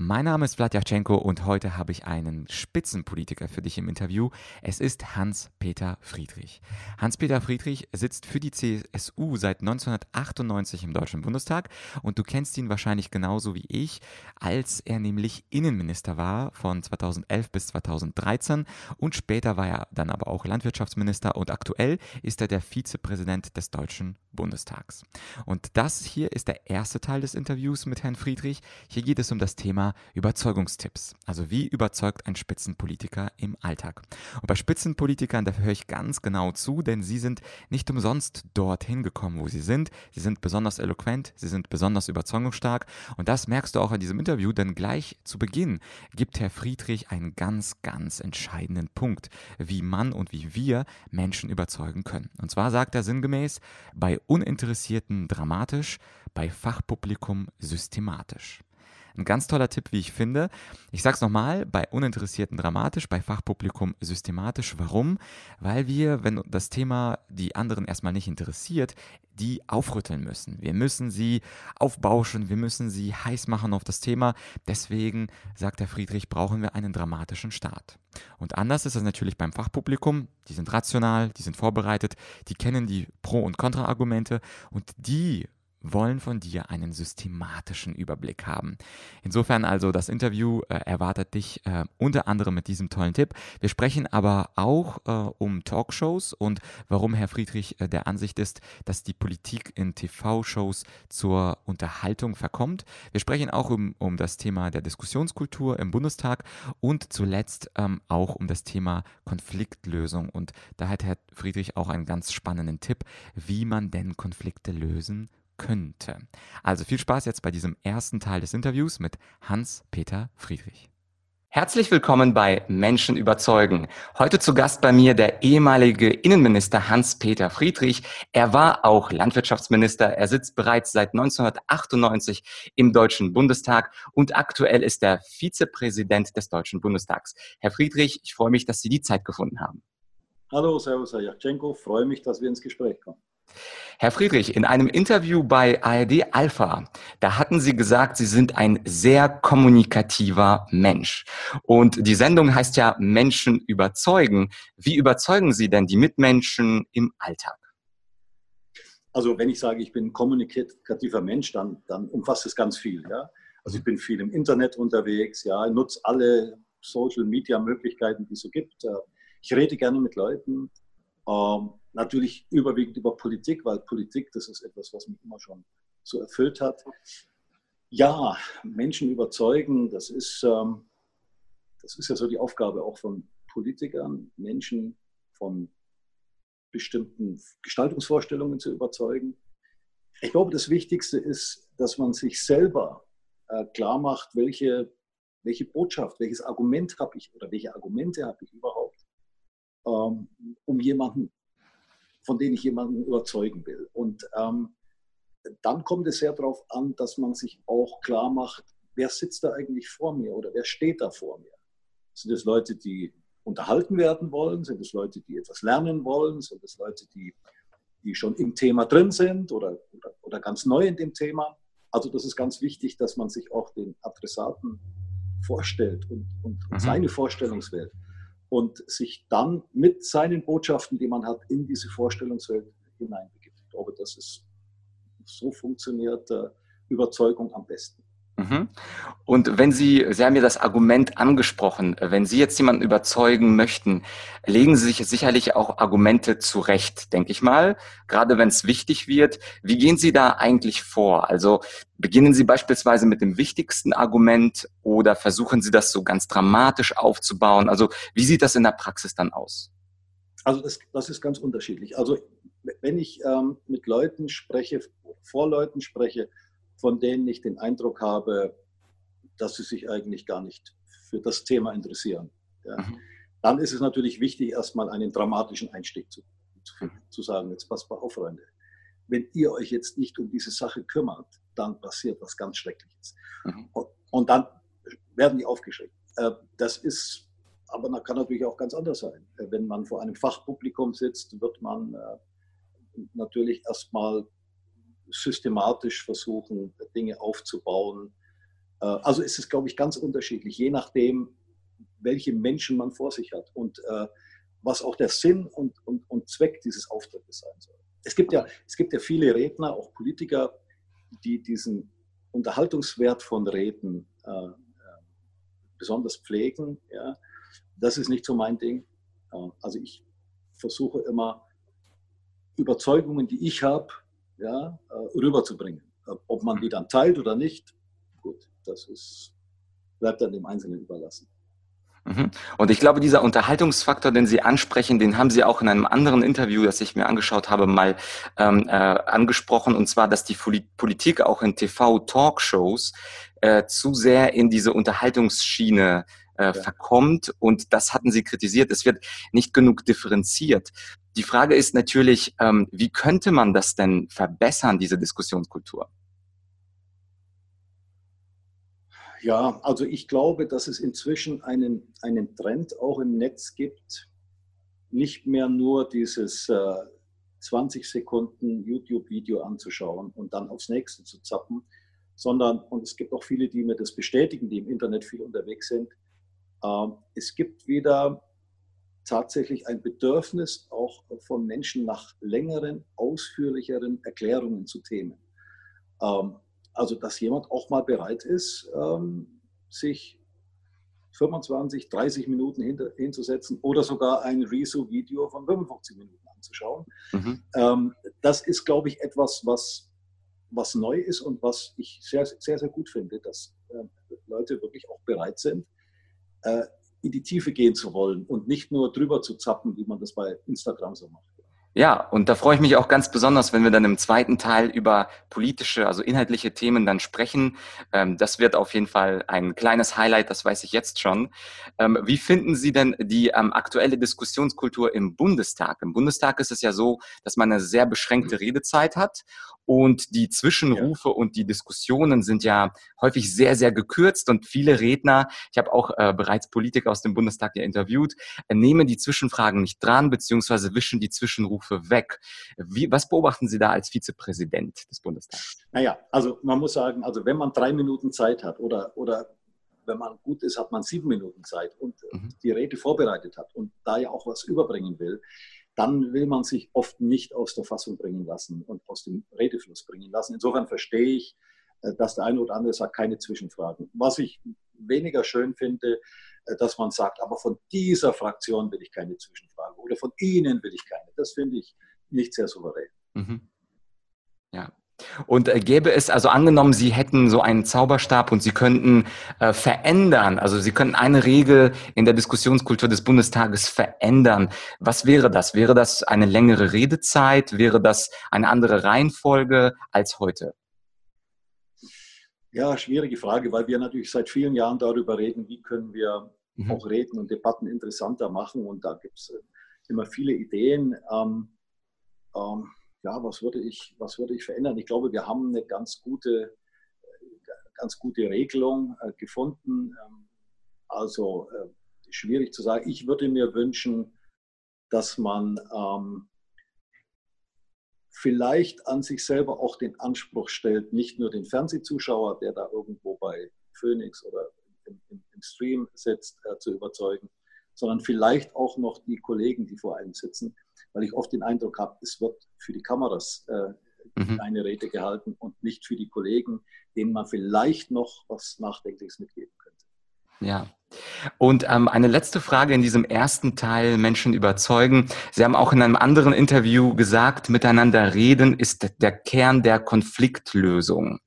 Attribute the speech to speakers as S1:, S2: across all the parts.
S1: Mein Name ist Vladyachenko und heute habe ich einen Spitzenpolitiker für dich im Interview. Es ist Hans-Peter Friedrich. Hans-Peter Friedrich sitzt für die CSU seit 1998 im Deutschen Bundestag und du kennst ihn wahrscheinlich genauso wie ich, als er nämlich Innenminister war von 2011 bis 2013 und später war er dann aber auch Landwirtschaftsminister und aktuell ist er der Vizepräsident des Deutschen Bundestags. Und das hier ist der erste Teil des Interviews mit Herrn Friedrich. Hier geht es um das Thema Überzeugungstipps. Also wie überzeugt ein Spitzenpolitiker im Alltag? Und bei Spitzenpolitikern, da höre ich ganz genau zu, denn sie sind nicht umsonst dorthin gekommen, wo sie sind. Sie sind besonders eloquent, sie sind besonders überzeugungsstark. Und das merkst du auch in diesem Interview, denn gleich zu Beginn gibt Herr Friedrich einen ganz, ganz entscheidenden Punkt, wie man und wie wir Menschen überzeugen können. Und zwar sagt er sinngemäß, bei Uninteressierten dramatisch, bei Fachpublikum systematisch. Ein ganz toller Tipp, wie ich finde. Ich sage es nochmal, bei Uninteressierten dramatisch, bei Fachpublikum systematisch. Warum? Weil wir, wenn das Thema die anderen erstmal nicht interessiert, die aufrütteln müssen. Wir müssen sie aufbauschen, wir müssen sie heiß machen auf das Thema. Deswegen, sagt der Friedrich, brauchen wir einen dramatischen Start. Und anders ist es natürlich beim Fachpublikum. Die sind rational, die sind vorbereitet, die kennen die Pro- und Kontraargumente und die wollen von dir einen systematischen Überblick haben. Insofern also das Interview äh, erwartet dich äh, unter anderem mit diesem tollen Tipp. Wir sprechen aber auch äh, um Talkshows und warum Herr Friedrich äh, der Ansicht ist, dass die Politik in TV-Shows zur Unterhaltung verkommt. Wir sprechen auch um, um das Thema der Diskussionskultur im Bundestag und zuletzt ähm, auch um das Thema Konfliktlösung. Und da hat Herr Friedrich auch einen ganz spannenden Tipp, wie man denn Konflikte lösen könnte. Also viel Spaß jetzt bei diesem ersten Teil des Interviews mit Hans-Peter Friedrich. Herzlich willkommen bei Menschen überzeugen. Heute zu Gast bei mir der ehemalige Innenminister Hans-Peter Friedrich. Er war auch Landwirtschaftsminister. Er sitzt bereits seit 1998 im Deutschen Bundestag und aktuell ist er Vizepräsident des Deutschen Bundestags. Herr Friedrich, ich freue mich, dass Sie die Zeit gefunden haben.
S2: Hallo, Servus, Herr Jatschenko. Freue mich, dass wir ins Gespräch kommen.
S1: Herr Friedrich, in einem Interview bei ARD Alpha, da hatten Sie gesagt, Sie sind ein sehr kommunikativer Mensch. Und die Sendung heißt ja Menschen überzeugen. Wie überzeugen Sie denn die Mitmenschen im Alltag?
S2: Also wenn ich sage, ich bin kommunikativer Mensch, dann, dann umfasst es ganz viel. Ja? Also ich bin viel im Internet unterwegs, ja, nutze alle Social-Media-Möglichkeiten, die es so gibt. Ich rede gerne mit Leuten. Ähm, natürlich überwiegend über Politik, weil Politik, das ist etwas, was mich immer schon so erfüllt hat. Ja, Menschen überzeugen, das ist, ähm, das ist ja so die Aufgabe auch von Politikern, Menschen von bestimmten Gestaltungsvorstellungen zu überzeugen. Ich glaube, das Wichtigste ist, dass man sich selber äh, klar macht, welche, welche Botschaft, welches Argument habe ich oder welche Argumente habe ich überhaupt, ähm, um jemanden von denen ich jemanden überzeugen will. Und ähm, dann kommt es sehr darauf an, dass man sich auch klar macht, wer sitzt da eigentlich vor mir oder wer steht da vor mir. Sind es Leute, die unterhalten werden wollen? Sind es Leute, die etwas lernen wollen? Sind es Leute, die, die schon im Thema drin sind oder, oder, oder ganz neu in dem Thema? Also das ist ganz wichtig, dass man sich auch den Adressaten vorstellt und, und, mhm. seine Vorstellungswelt und sich dann mit seinen Botschaften, die man hat, in diese Vorstellungswelt hineinbegibt. Ich glaube, das ist so funktioniert äh, Überzeugung am besten.
S1: Mhm. Und wenn Sie, Sie haben ja das Argument angesprochen, wenn Sie jetzt jemanden überzeugen möchten, legen Sie sich sicherlich auch Argumente zurecht, denke ich mal, gerade wenn es wichtig wird. Wie gehen Sie da eigentlich vor? Also beginnen Sie beispielsweise mit dem wichtigsten Argument oder versuchen Sie das so ganz dramatisch aufzubauen? Also wie sieht das in der Praxis dann aus?
S2: Also das, das ist ganz unterschiedlich. Also wenn ich ähm, mit Leuten spreche, vor Leuten spreche, von denen ich den Eindruck habe, dass sie sich eigentlich gar nicht für das Thema interessieren. Ja. Mhm. Dann ist es natürlich wichtig, erstmal einen dramatischen Einstieg zu, zu, mhm. zu sagen, jetzt passt mal auf, Freunde. Wenn ihr euch jetzt nicht um diese Sache kümmert, dann passiert was ganz Schreckliches. Mhm. Und, und, dann werden die aufgeschreckt. Äh, das ist, aber man kann natürlich auch ganz anders sein. Äh, wenn man vor einem Fachpublikum sitzt, wird man äh, natürlich erstmal systematisch versuchen, Dinge aufzubauen. Äh, also ist es, glaube ich, ganz unterschiedlich, je nachdem, welche Menschen man vor sich hat und äh, was auch der Sinn und, und, und Zweck dieses Auftrittes sein soll. Es gibt, ja, es gibt ja viele Redner, auch Politiker, die diesen Unterhaltungswert von Reden äh, besonders pflegen. Ja. Das ist nicht so mein Ding. Also ich versuche immer, Überzeugungen, die ich habe, ja, äh, rüberzubringen. Ob man die dann teilt oder nicht, gut, das ist, bleibt dann dem Einzelnen überlassen.
S3: Mhm. Und ich glaube, dieser Unterhaltungsfaktor, den Sie ansprechen, den haben Sie auch in einem anderen Interview, das ich mir angeschaut habe, mal ähm, äh, angesprochen. Und zwar, dass die Politik auch in TV-Talkshows äh, zu sehr in diese Unterhaltungsschiene äh, ja. verkommt. Und das hatten Sie kritisiert. Es wird nicht genug differenziert. Die Frage ist natürlich, ähm, wie könnte man das denn verbessern, diese Diskussionskultur?
S2: Ja, also ich glaube, dass es inzwischen einen, einen Trend auch im Netz gibt, nicht mehr nur dieses äh, 20 Sekunden YouTube-Video anzuschauen und dann aufs nächste zu zappen, sondern, und es gibt auch viele, die mir das bestätigen, die im Internet viel unterwegs sind, es gibt wieder tatsächlich ein Bedürfnis auch von Menschen nach längeren, ausführlicheren Erklärungen zu Themen. Ähm, also, dass jemand auch mal bereit ist, ähm, sich 25, 30 Minuten hinzusetzen oder sogar ein Rezo-Video von 55 Minuten anzuschauen. Mhm. Ähm, das ist, glaube ich, etwas, was, was neu ist und was ich sehr, sehr, sehr gut finde, dass äh, Leute wirklich auch bereit sind, äh, in die Tiefe gehen zu wollen und nicht nur drüber zu zappen, wie man das bei Instagram so macht.
S3: Ja, und da freue ich mich auch ganz besonders, wenn wir dann im zweiten Teil über politische, also inhaltliche Themen dann sprechen. Ähm, das wird auf jeden Fall ein kleines Highlight, das weiß ich jetzt schon. Ähm, wie finden Sie denn die ähm, aktuelle Diskussionskultur im Bundestag? Im Bundestag ist es ja so, dass man eine sehr beschränkte Redezeit hat und die Zwischenrufe ja. und die Diskussionen sind ja häufig sehr, sehr gekürzt und viele Redner, ich habe auch äh, bereits Politiker aus dem Bundestag ja interviewt, äh, nehmen die Zwischenfragen nicht dran, beziehungsweise wischen die Zwischenrufe weg. Wie, was beobachten Sie da als Vizepräsident des Bundestags?
S2: Naja, also man muss sagen, also wenn man drei Minuten Zeit hat oder, oder wenn man gut ist, hat man sieben Minuten Zeit und mhm. die Rede vorbereitet hat und da ja auch was überbringen will, dann will man sich oft nicht aus der Fassung bringen lassen und aus dem Redefluss bringen lassen. Insofern verstehe ich, äh, dass der eine oder andere sagt, keine Zwischenfragen. Was ich weniger schön finde, äh, dass man sagt, aber von dieser Fraktion will ich keine Zwischenfrage oder von Ihnen will ich keine. Das finde ich nicht sehr souverän. Mhm.
S3: Ja, und äh, gäbe es, also angenommen, Sie hätten so einen Zauberstab und Sie könnten äh, verändern, also Sie könnten eine Regel in der Diskussionskultur des Bundestages verändern. Was wäre das? Wäre das eine längere Redezeit? Wäre das eine andere Reihenfolge als heute?
S2: Ja, schwierige Frage, weil wir natürlich seit vielen Jahren darüber reden, wie können wir mhm. auch Reden und Debatten interessanter machen. Und da gibt es äh, immer viele Ideen. Ähm, ähm, ja, was würde ich, was würde ich verändern? Ich glaube, wir haben eine ganz gute, ganz gute Regelung äh, gefunden. Ähm, also äh, schwierig zu sagen. Ich würde mir wünschen, dass man ähm, vielleicht an sich selber auch den Anspruch stellt, nicht nur den Fernsehzuschauer, der da irgendwo bei Phoenix oder im, im, im Stream sitzt, äh, zu überzeugen, sondern vielleicht auch noch die Kollegen, die vor einem sitzen, weil ich oft den Eindruck habe, es wird für die Kameras äh, mhm. eine Rede gehalten und nicht für die Kollegen, denen man vielleicht noch was Nachdenkliches mitgeben könnte.
S3: Ja. Und ähm, eine letzte Frage in diesem ersten Teil, Menschen überzeugen. Sie haben auch in einem anderen Interview gesagt, miteinander reden ist der Kern der Konfliktlösung.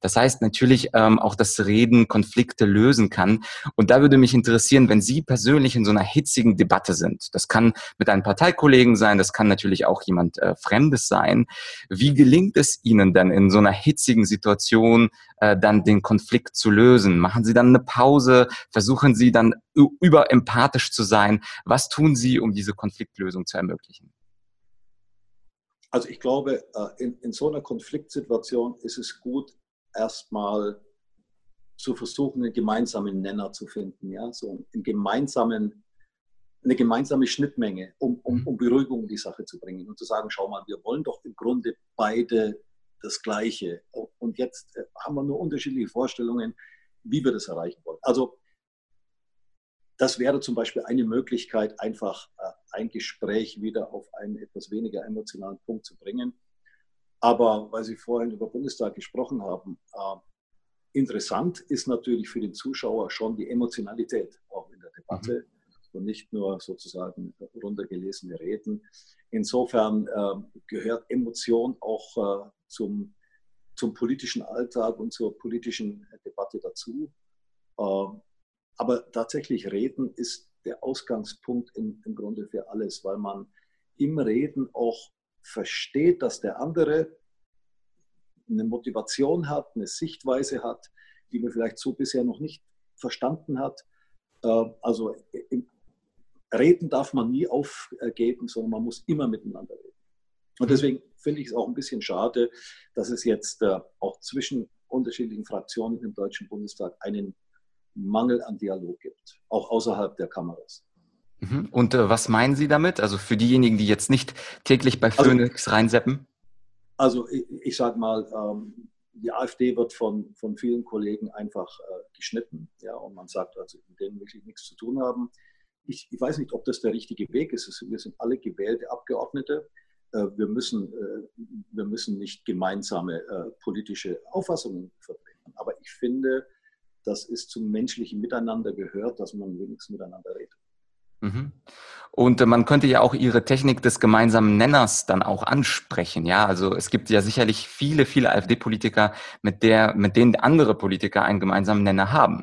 S3: Das heißt natürlich ähm, auch, dass Reden Konflikte lösen kann. Und da würde mich interessieren, wenn Sie persönlich in so einer hitzigen Debatte sind. Das kann mit einem Parteikollegen sein, das kann natürlich auch jemand äh, Fremdes sein. Wie gelingt es Ihnen denn in so einer hitzigen Situation äh, dann den Konflikt zu lösen? Machen Sie dann eine Pause? Versuchen Sie dann überempathisch zu sein? Was tun Sie, um diese Konfliktlösung zu ermöglichen?
S2: Also ich glaube, äh, in, in so einer Konfliktsituation ist es gut, erstmal zu versuchen, einen gemeinsamen Nenner zu finden, ja, so einen gemeinsamen eine gemeinsame Schnittmenge, um, um, um Beruhigung in die Sache zu bringen und zu sagen, schau mal, wir wollen doch im Grunde beide das Gleiche. Und jetzt äh, haben wir nur unterschiedliche Vorstellungen, wie wir das erreichen wollen. Also das wäre zum Beispiel eine Möglichkeit, einfach äh, ein Gespräch wieder auf einen etwas weniger emotionalen Punkt zu bringen. Aber weil Sie vorhin über Bundestag gesprochen haben, äh, interessant ist natürlich für den Zuschauer schon die Emotionalität auch in der Debatte mhm. und nicht nur sozusagen runtergelesene Reden. Insofern äh, gehört Emotion auch äh, zum, zum politischen Alltag und zur politischen Debatte dazu. Ähm, aber tatsächlich Reden ist der Ausgangspunkt im, im Grunde für alles, weil man im Reden auch versteht, dass der andere eine Motivation hat, eine Sichtweise hat, die man vielleicht so bisher noch nicht verstanden hat. Ähm, also reden darf man nie aufgeben, sondern man muss immer miteinander reden. Und deswegen finde ich es auch ein bisschen schade, dass es jetzt äh, auch zwischen unterschiedlichen Fraktionen im Deutschen Bundestag einen Mangel an Dialog gibt, auch außerhalb der Kameras.
S1: Mhm. Und äh, was meinen Sie damit? Also für diejenigen, die jetzt nicht täglich bei also Phoenix also, reinseppen?
S2: Also ich, ich sage mal, ähm, die AfD wird von, von vielen Kollegen einfach äh, geschnitten. Ja, und man sagt, also mit denen wirklich nichts zu tun haben. Ich, ich weiß nicht, ob das der richtige Weg ist. Wir sind alle gewählte Abgeordnete. Äh, wir, müssen, äh, wir müssen nicht gemeinsame äh, politische Auffassungen vertreten. Aber ich finde, das ist zum menschlichen Miteinander gehört, dass man wenigstens miteinander redet.
S1: Mhm. Und äh, man könnte ja auch Ihre Technik des gemeinsamen Nenners dann auch ansprechen. Ja, also es gibt ja sicherlich viele, viele AfD-Politiker, mit der, mit denen andere Politiker einen gemeinsamen Nenner haben.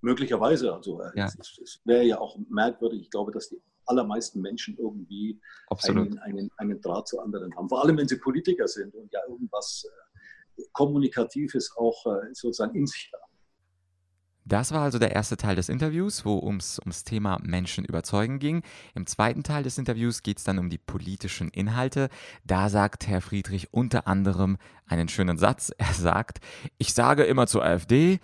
S2: Möglicherweise. Also äh, ja. es, es wäre ja auch merkwürdig. Ich glaube, dass die allermeisten Menschen irgendwie einen, einen, einen, Draht zu anderen haben. Vor allem, wenn sie Politiker sind und ja irgendwas äh, Kommunikatives auch sozusagen in sich haben.
S1: Das war also der erste Teil des Interviews, wo ums, ums Thema Menschen überzeugen ging. Im zweiten Teil des Interviews geht es dann um die politischen Inhalte. Da sagt Herr Friedrich unter anderem einen schönen Satz. Er sagt, ich sage immer zur AfD,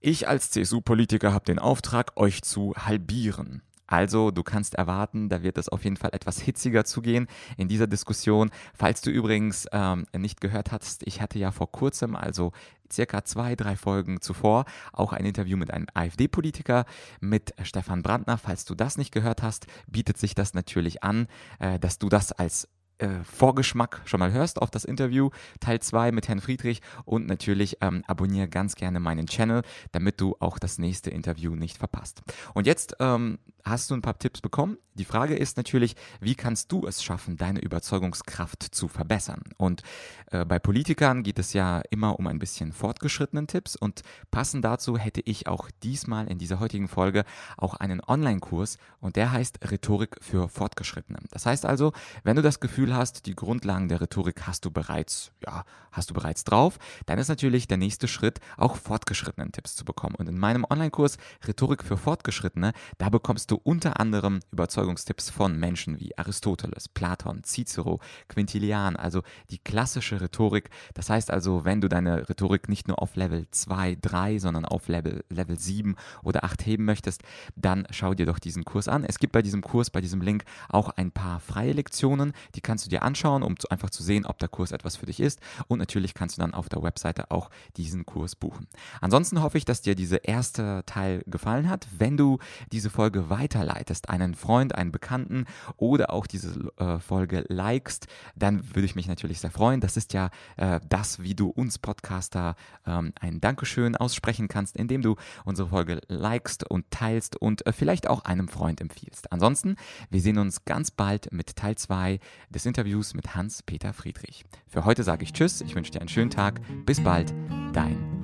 S1: ich als CSU-Politiker habe den Auftrag, euch zu halbieren. Also, du kannst erwarten, da wird es auf jeden Fall etwas hitziger zugehen in dieser Diskussion. Falls du übrigens ähm, nicht gehört hast, ich hatte ja vor kurzem, also circa zwei, drei Folgen zuvor, auch ein Interview mit einem AfD-Politiker, mit Stefan Brandner. Falls du das nicht gehört hast, bietet sich das natürlich an, äh, dass du das als äh, Vorgeschmack schon mal hörst auf das Interview, Teil 2 mit Herrn Friedrich und natürlich ähm, abonniere ganz gerne meinen Channel, damit du auch das nächste Interview nicht verpasst. Und jetzt ähm, hast du ein paar Tipps bekommen. Die Frage ist natürlich, wie kannst du es schaffen, deine Überzeugungskraft zu verbessern? Und äh, bei Politikern geht es ja immer um ein bisschen fortgeschrittenen Tipps und passend dazu hätte ich auch diesmal in dieser heutigen Folge auch einen Online-Kurs und der heißt Rhetorik für Fortgeschrittene. Das heißt also, wenn du das Gefühl hast, die Grundlagen der Rhetorik hast du bereits, ja, hast du bereits drauf, dann ist natürlich der nächste Schritt, auch fortgeschrittenen Tipps zu bekommen. Und in meinem Online-Kurs Rhetorik für Fortgeschrittene, da bekommst du unter anderem Überzeugungstipps von Menschen wie Aristoteles, Platon, Cicero, Quintilian, also die klassische Rhetorik. Das heißt also, wenn du deine Rhetorik nicht nur auf Level 2, 3, sondern auf Level, Level 7 oder 8 heben möchtest, dann schau dir doch diesen Kurs an. Es gibt bei diesem Kurs, bei diesem Link auch ein paar freie Lektionen, die kannst du dir anschauen, um zu, einfach zu sehen, ob der Kurs etwas für dich ist. Und natürlich kannst du dann auf der Webseite auch diesen Kurs buchen. Ansonsten hoffe ich, dass dir dieser erste Teil gefallen hat. Wenn du diese Folge weiterleitest, einen Freund, einen Bekannten oder auch diese äh, Folge likest, dann würde ich mich natürlich sehr freuen. Das ist ja äh, das, wie du uns Podcaster ähm, ein Dankeschön aussprechen kannst, indem du unsere Folge likest und teilst und äh, vielleicht auch einem Freund empfiehlst. Ansonsten, wir sehen uns ganz bald mit Teil 2 des Interviews mit Hans-Peter Friedrich. Für heute sage ich Tschüss, ich wünsche dir einen schönen Tag, bis bald, dein